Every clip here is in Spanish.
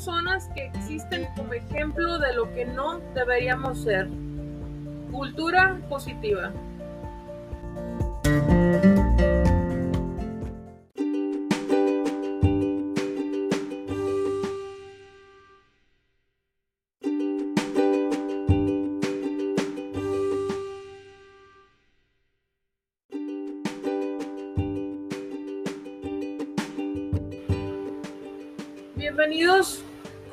Personas que existen como ejemplo de lo que no deberíamos ser. Cultura positiva. Bienvenidos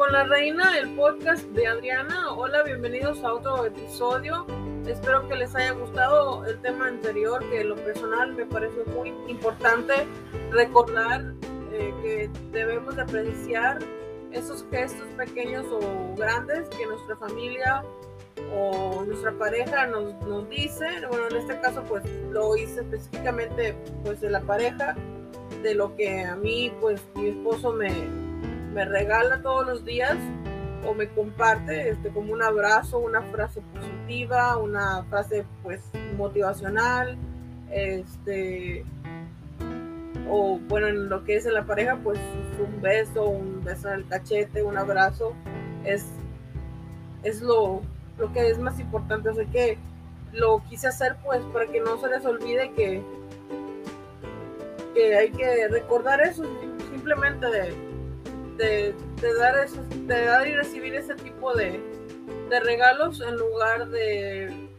con la reina, el podcast de Adriana. Hola, bienvenidos a otro episodio. Espero que les haya gustado el tema anterior, que lo personal me pareció muy importante recordar eh, que debemos de apreciar esos gestos pequeños o grandes que nuestra familia o nuestra pareja nos, nos dice. Bueno, en este caso pues lo hice específicamente pues de la pareja, de lo que a mí pues mi esposo me, me regala todos los días o me comparte este, como un abrazo, una frase positiva, una frase pues motivacional, este, o bueno, en lo que es en la pareja, pues un beso, un beso en el cachete, un abrazo, es, es lo, lo que es más importante. Así que lo quise hacer pues para que no se les olvide que, que hay que recordar eso, simplemente de de, dar de dar y recibir ese tipo de, regalos en lugar de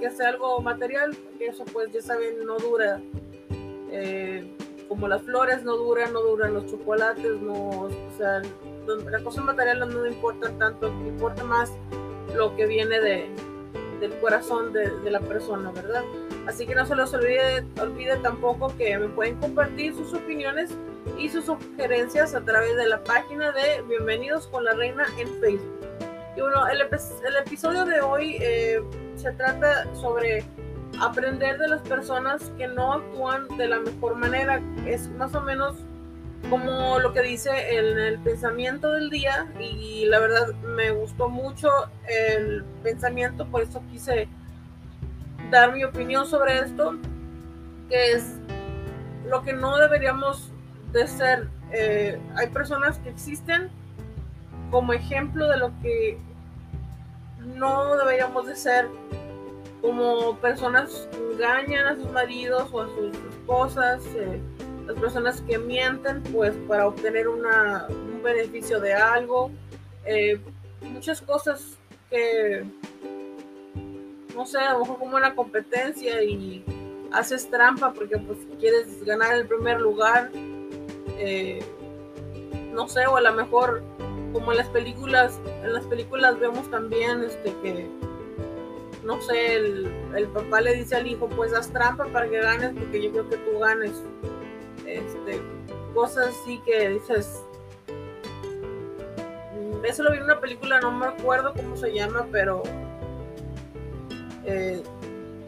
que sea algo material, que eso pues ya saben no dura. Eh, como las flores no duran, no duran los chocolates, no, o sea, la cosa material no importa tanto, importa más lo que viene de, del corazón de, de, la persona, ¿verdad? Así que no se les olvide, olvide tampoco que me pueden compartir sus opiniones y sus sugerencias a través de la página de Bienvenidos con la Reina en Facebook. Y bueno, el, el episodio de hoy eh, se trata sobre aprender de las personas que no actúan de la mejor manera. Es más o menos como lo que dice en el pensamiento del día y la verdad me gustó mucho el pensamiento, por eso quise dar mi opinión sobre esto, que es lo que no deberíamos de ser, eh, hay personas que existen como ejemplo de lo que no deberíamos de ser como personas que engañan a sus maridos o a sus esposas, eh, las personas que mienten pues para obtener un beneficio de algo, eh, muchas cosas que no sé, a lo mejor como una competencia y haces trampa porque pues quieres ganar el primer lugar eh, no sé, o a lo mejor como en las películas, en las películas vemos también este que no sé, el, papá le dice al hijo, pues haz trampa para que ganes, porque yo creo que tú ganes. Este, cosas así que dices. Mm, eso lo vi en una película, no me acuerdo cómo se llama, pero eh,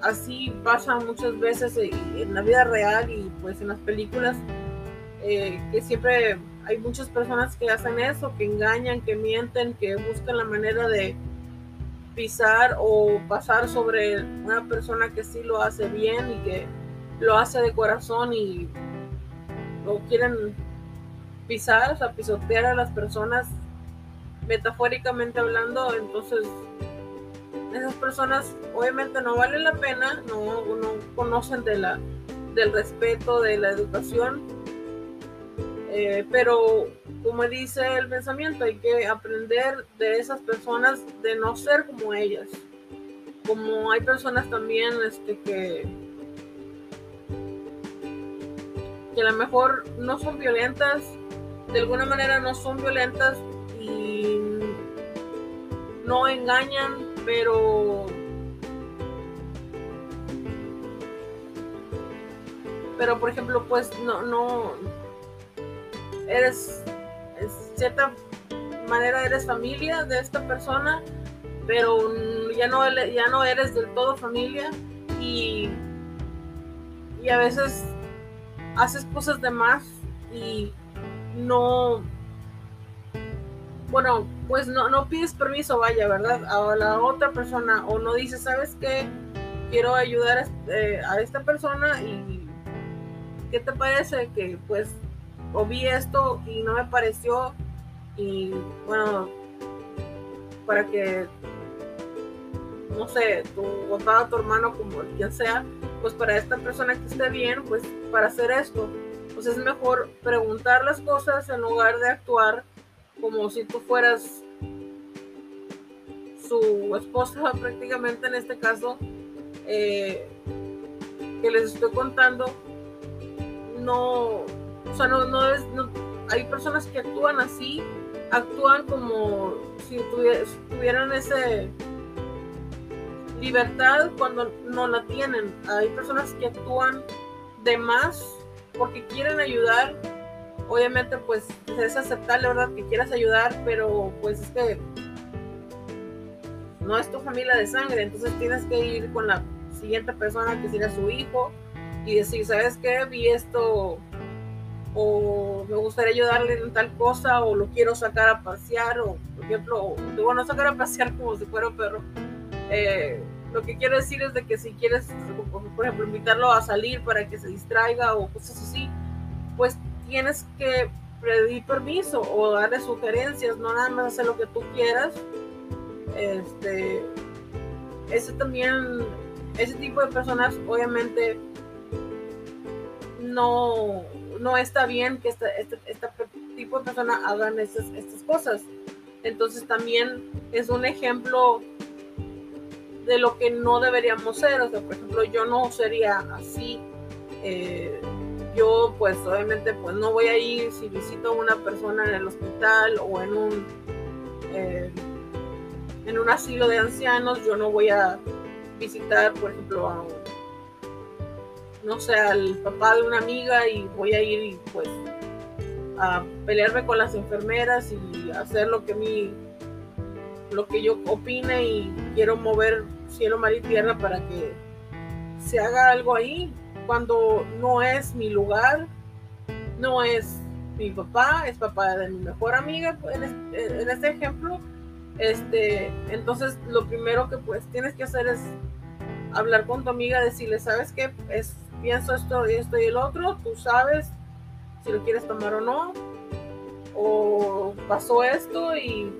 así pasa muchas veces en la vida real y pues en las películas eh, que siempre hay muchas personas que hacen eso, que engañan, que mienten, que buscan la manera de pisar o pasar sobre una persona que sí lo hace bien y que lo hace de corazón y lo quieren pisar, o sea, pisotear a las personas metafóricamente hablando, entonces esas personas obviamente no valen la pena, no, no conocen de la, del respeto, de la educación eh, pero como dice el pensamiento, hay que aprender de esas personas de no ser como ellas. Como hay personas también este, que, que a lo mejor no son violentas, de alguna manera no son violentas y no engañan, pero pero por ejemplo pues no no eres, en cierta manera eres familia de esta persona, pero ya no, ya no eres del todo familia y, y a veces haces cosas de más y no, bueno, pues no, no pides permiso, vaya, ¿verdad? A la otra persona o no dices, ¿sabes qué? Quiero ayudar a, eh, a esta persona y ¿qué te parece que pues o vi esto y no me pareció y bueno, para que, no sé, tu papá, tu hermano, como quien sea, pues para esta persona que esté bien, pues para hacer esto, pues es mejor preguntar las cosas en lugar de actuar como si tú fueras su esposa prácticamente en este caso eh, que les estoy contando. No o sea no, no es no, hay personas que actúan así actúan como si tuvieran ese libertad cuando no la tienen. Hay personas que actúan de más porque quieren ayudar. Obviamente, pues es aceptable, ¿verdad? Que quieras ayudar, pero pues es que no es tu familia de sangre, entonces tienes que ir con la siguiente persona que sería su hijo y decir, ¿sabes qué? Vi esto o me gustaría ayudarle en tal cosa, o lo quiero sacar a pasear, o por ejemplo, digo, no sacar a pasear como si fuera un perro. Eh, lo que quiero decir es de que si quieres, por ejemplo, invitarlo a salir para que se distraiga o cosas así, pues tienes que pedir permiso o darle sugerencias, no nada más hacer lo que tú quieras. Este, ese también, ese tipo de personas, obviamente, no, no está bien que este, este, tipo de persona hagan estas, estas cosas. Entonces también es un ejemplo de lo que no deberíamos ser. O sea, por ejemplo, yo no sería así. Eh, yo pues obviamente pues no voy a ir si visito a una persona en el hospital o en un eh, en un asilo de ancianos yo no voy a visitar por ejemplo a no sé, al papá de una amiga y voy a ir pues a pelearme con las enfermeras y hacer lo que mi lo que yo opine y quiero mover cielo, mar y tierra para que se haga algo ahí cuando no es mi lugar, no es mi papá, es papá de mi mejor amiga en en este ejemplo. Este, entonces lo primero que pues tienes que hacer es hablar con tu amiga, decirle, ¿sabes qué? Es pienso esto y esto y el otro, tú sabes si lo quieres tomar o no, o pasó esto y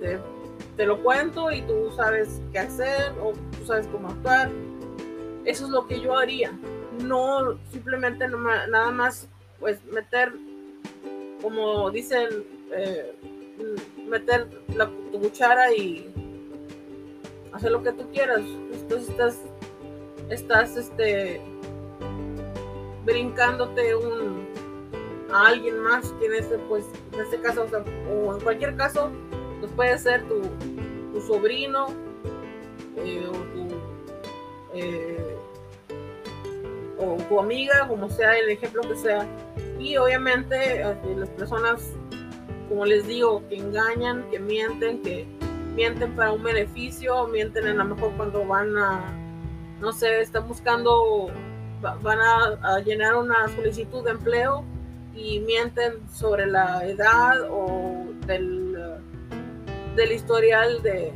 te, lo cuento y tú sabes qué hacer o tú sabes cómo actuar. Eso es lo que yo haría, no simplemente nada más pues meter, como dicen, eh, meter la, tu cuchara y hacer lo que tú quieras. Entonces estás, estás este, brincándote un, a alguien más que en este, pues, en este caso, o, en cualquier caso, pues puede ser tu, tu sobrino eh, o, tu, eh, o tu amiga, como sea el ejemplo que sea. Y obviamente eh, las personas, como les digo, que engañan, que mienten, que mienten para un beneficio, mienten a lo mejor cuando van a, no sé, están buscando van a, llenar una solicitud de empleo y mienten sobre la edad o del, del historial de,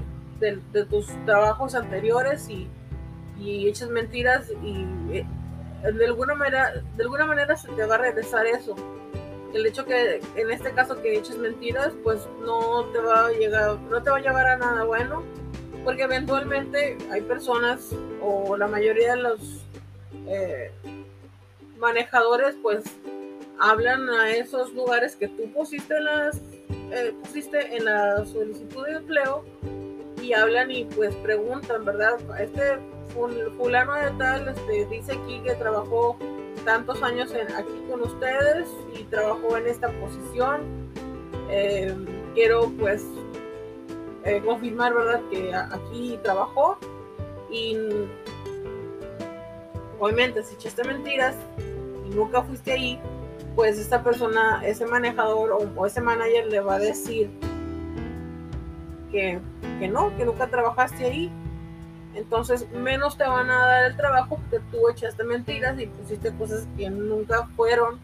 tus trabajos anteriores y, y echas mentiras y eh, de alguna manera de alguna manera se te va a regresar eso. El hecho que en este caso que eches mentiras pues no te va a llegar no te va a llevar a nada bueno porque eventualmente hay personas o la mayoría de los eh, manejadores pues hablan a esos lugares que tú pusiste en las eh, pusiste en la solicitud de empleo y hablan y pues preguntan, ¿verdad? Este fulano de tal este, dice aquí que trabajó tantos años en, aquí con ustedes y trabajó en esta posición. Eh, quiero pues confirmar, ¿verdad? Que aquí trabajó y obviamente si echaste mentiras y nunca fuiste ahí, pues esta persona, ese manejador o, ese manager le va a decir que, que, no, que nunca trabajaste ahí. Entonces menos te van a dar el trabajo porque tú echaste mentiras y pusiste cosas que nunca fueron,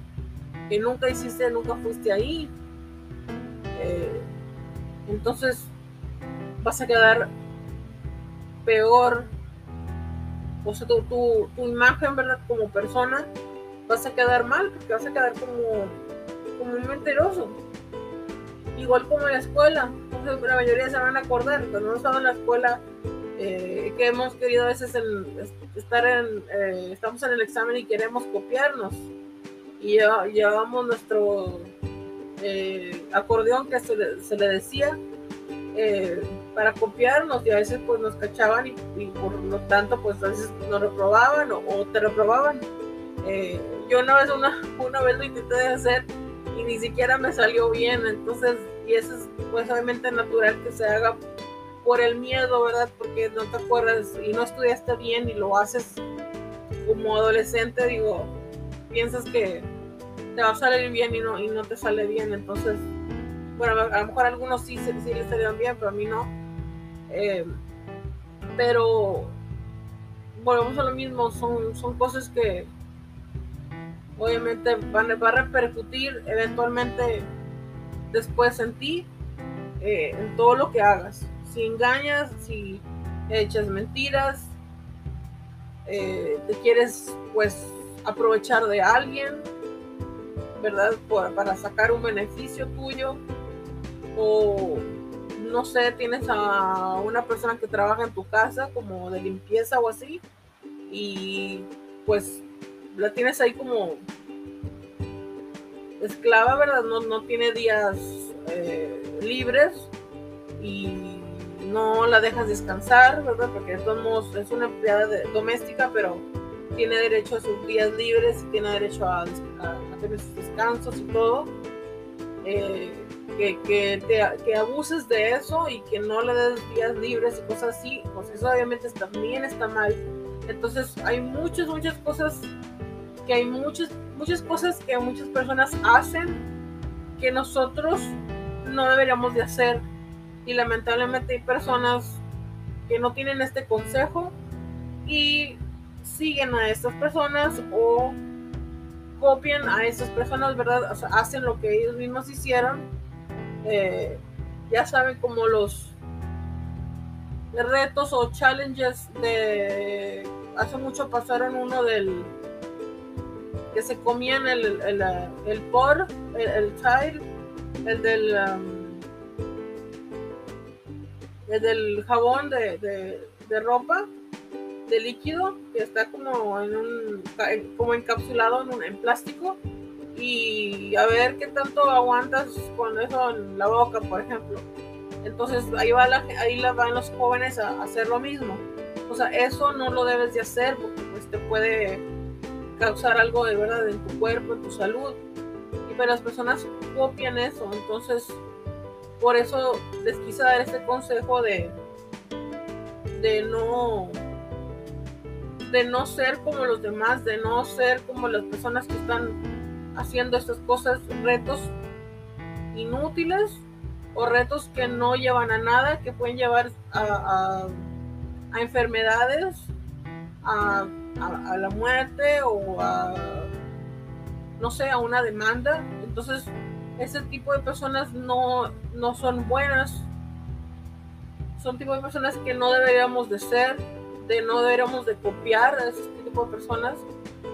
que nunca hiciste, nunca fuiste ahí. Eh, entonces vas a quedar peor o sea, tu, tu, imagen, ¿verdad? Como persona, vas a quedar mal, porque vas a quedar como, como un mentiroso. Igual como en la escuela, la mayoría se van a acordar, cuando no estaba en la escuela, eh, que hemos querido a veces estar en, eh, estamos en el examen y queremos copiarnos. Y llevamos nuestro eh, acordeón que se le, decía para copiarnos y a veces pues nos cachaban y, por lo tanto pues a veces nos reprobaban o, te reprobaban. yo una vez, una, una vez lo intenté hacer y ni siquiera me salió bien, entonces, y eso es pues obviamente natural que se haga por el miedo, ¿verdad? Porque no te acuerdas y no estudiaste bien y lo haces como adolescente, digo, piensas que te va a salir bien y no, y no te sale bien. Entonces, bueno, a lo mejor a algunos sí, sí les salieron bien, pero a mí no. Eh, pero volvemos a lo mismo, son, son cosas que obviamente van, va a repercutir eventualmente después en ti, eh, en todo lo que hagas si engañas, si echas mentiras, eh, te quieres pues aprovechar de alguien, ¿verdad? para sacar un beneficio tuyo o no sé, tienes a una persona que trabaja en tu casa como de limpieza o así y pues la tienes ahí como esclava, ¿verdad? No, no tiene días eh, libres y no la dejas descansar, ¿verdad? Porque es una empleada doméstica, pero tiene derecho a sus días libres tiene derecho a, tener sus descansos y todo. Eh, que, que, abuses de eso y que no le des días libres y cosas así, pues eso obviamente también está mal. Entonces hay muchas, muchas cosas que hay muchas, muchas cosas que muchas personas hacen que nosotros no deberíamos de hacer y lamentablemente hay personas que no tienen este consejo y siguen a estas personas o copian a estas personas, ¿verdad? Hacen lo que ellos mismos hicieron. Eh, ya saben como los retos o challenges de hace mucho pasaron uno del que se comían el, el, el, por, el, child, el del um, el jabón de, ropa de líquido que está como en un como encapsulado en, un, en plástico y a ver qué tanto aguantas con eso en la boca por ejemplo. Entonces ahí va la, ahí la van los jóvenes a, hacer lo mismo. O sea eso no lo debes de hacer porque pues te puede causar algo de verdad en tu cuerpo en tu salud. Y pero las personas copian eso. Entonces por eso les quise dar este consejo de, de no de no ser como los demás, de no ser como las personas que están haciendo estas cosas, retos inútiles o retos que no llevan a nada, que pueden llevar a, enfermedades, a, a, la muerte o a, no sé, a una demanda. Entonces, ese tipo de personas no, no son buenas. Son tipo de personas que no deberíamos de ser, de no deberíamos de copiar a ese tipo de personas.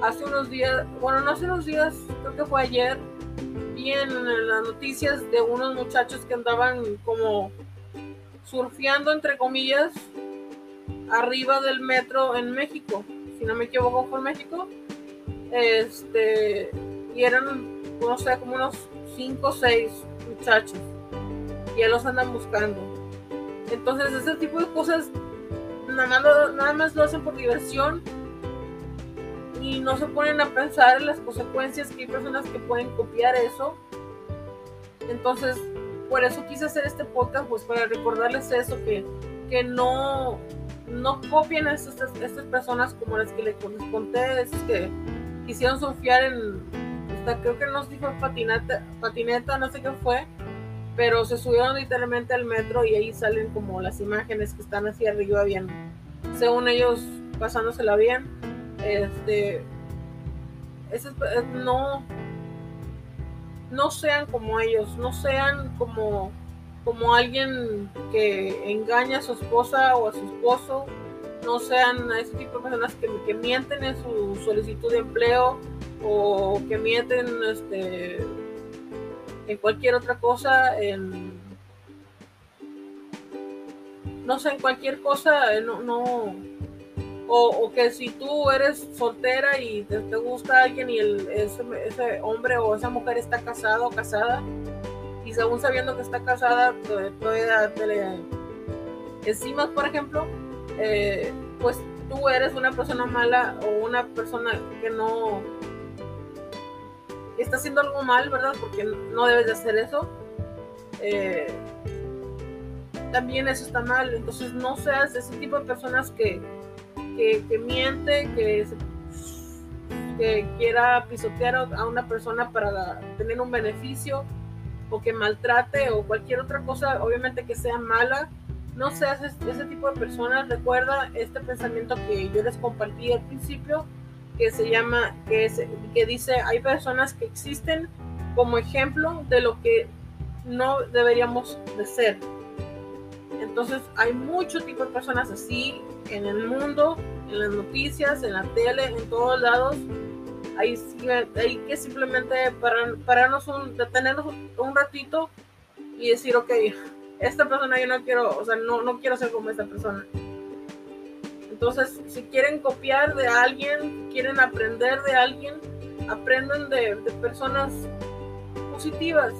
Hace unos días, bueno, no hace unos días, creo que fue ayer, vi en las noticias de unos muchachos que andaban como surfeando, entre comillas, arriba del metro en México. Si no me equivoco, fue en México. Este, y eran, no sé, como unos cinco o seis muchachos y ya los andan buscando. Entonces, ese tipo de cosas nada más, nada más lo hacen por diversión y no se ponen a pensar en las consecuencias que hay personas que pueden copiar eso. Entonces, por eso quise hacer este podcast, pues para recordarles eso, que, que no, no copien a estas, estas personas como las que les conté, esas que quisieron surfear en, creo que no sé si fue patineta, patineta, no sé qué fue, pero se subieron literalmente al metro y ahí salen como las imágenes que están hacia arriba bien, según ellos pasándosela bien, este, no, no sean como ellos, no sean como, como alguien que engaña a su esposa o a su esposo, no sean ese tipo de personas que, que mienten en su solicitud de empleo o que mienten este, en cualquier otra cosa, en no sé, en cualquier cosa, eh, no o, que si tú eres soltera y te, gusta alguien y el, ese, ese, hombre o esa mujer está casado o casada, y según sabiendo que está casada, todavía te le encima, por ejemplo, eh, pues tú eres una persona mala o una persona que no está haciendo algo mal, ¿verdad? Porque no debes de hacer eso. Eh, también eso está mal. Entonces no seas ese tipo de personas que, que, miente, que, quiera pisotear a una persona para tener un beneficio o que maltrate o cualquier otra cosa, obviamente que sea mala. No seas ese tipo de personas. Recuerda este pensamiento que yo les compartí al principio, que se llama, que dice, hay personas que existen como ejemplo de lo que no deberíamos de ser. Entonces hay mucho tipo de personas así en el mundo, en las noticias, en la tele, en todos lados. Hay, hay que simplemente pararnos, un, detenernos un ratito y decir, ok, esta persona yo no quiero, o sea, no, no quiero ser como esta persona. Entonces, si quieren copiar de alguien, quieren aprender de alguien, aprendan de, de personas positivas,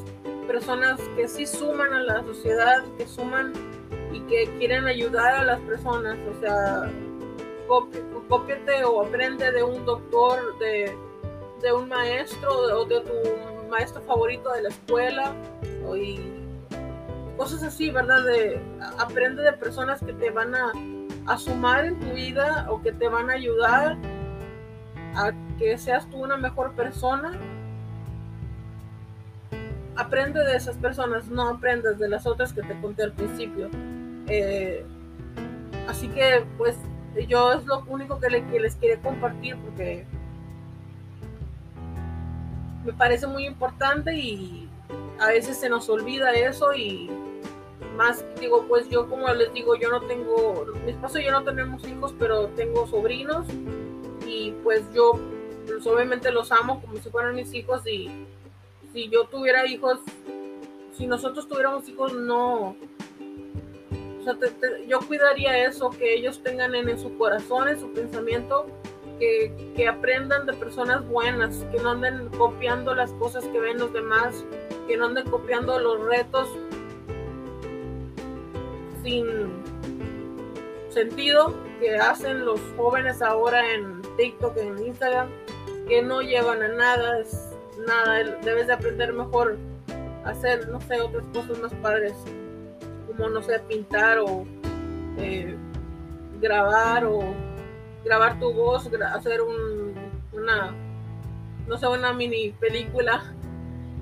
personas que sí suman a la sociedad, que suman y que quieren ayudar a las personas. O sea, cópiate o aprende de un doctor, de, de un maestro o de tu maestro favorito de la escuela y cosas así, ¿verdad? De, aprende de personas que te van a, a sumar en tu vida o que te van a ayudar a que seas tú una mejor persona aprende de esas personas, no aprendas de las otras que te conté al principio. Eh, así que pues yo es lo único que, les quiero compartir porque me parece muy importante y a veces se nos olvida eso y más digo pues yo como les digo yo no tengo mi esposo y yo no tenemos hijos pero tengo sobrinos y pues yo pues, obviamente los amo como si fueran mis hijos y si yo tuviera hijos si nosotros tuviéramos hijos no yo cuidaría eso, que ellos tengan en, su corazón, en su pensamiento, que, aprendan de personas buenas, que no anden copiando las cosas que ven los demás, que no anden copiando los retos sin sentido que hacen los jóvenes ahora en TikTok, en Instagram, que no llevan a nada, es nada, debes de aprender mejor a hacer, no sé, otras cosas más padres como, no sé, pintar o eh, grabar o grabar tu voz, hacer un, una, no sé, una mini película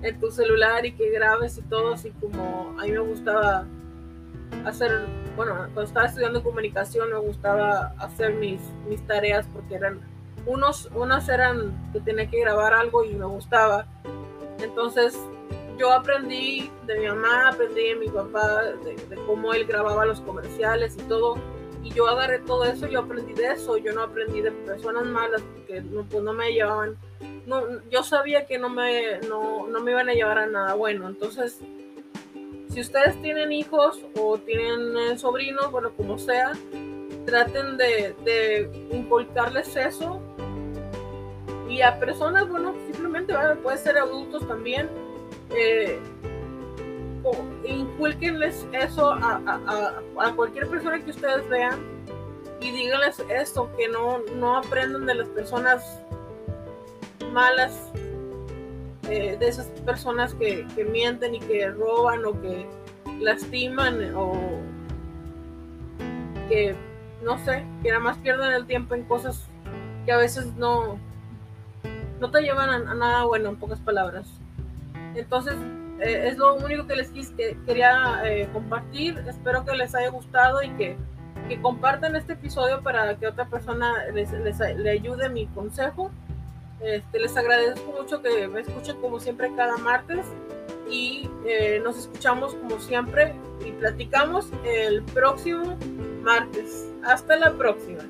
en tu celular y que grabes y todo, así como a mí me gustaba hacer, bueno, cuando estaba estudiando comunicación me gustaba hacer mis, mis tareas porque eran, unos, unas eran que tenía que grabar algo y me gustaba, entonces yo aprendí de mi mamá, aprendí de mi papá, de, cómo él grababa los comerciales y todo. Y yo agarré todo eso, yo aprendí de eso, yo no aprendí de personas malas porque no, pues no me llevaban, no, yo sabía que no me, no, no me iban a llevar a nada bueno. Entonces, si ustedes tienen hijos o tienen eh, sobrinos, bueno, como sea, traten de, de inculcarles eso. Y a personas, bueno, simplemente puede ser adultos también, eh, inculquenles eso a, cualquier persona que ustedes vean y díganles esto, que no, no aprendan de las personas malas, eh, de esas personas que, mienten y que roban o que lastiman o que, no sé, que nada más pierden el tiempo en cosas que a veces no, no te llevan a nada bueno, en pocas palabras. Entonces, eh, es lo único que les que quería eh, compartir. Espero que les haya gustado y que, que compartan este episodio para que otra persona les, les le ayude mi consejo. Este, les agradezco mucho que me escuchen como siempre cada martes y eh, nos escuchamos como siempre y platicamos el próximo martes. Hasta la próxima.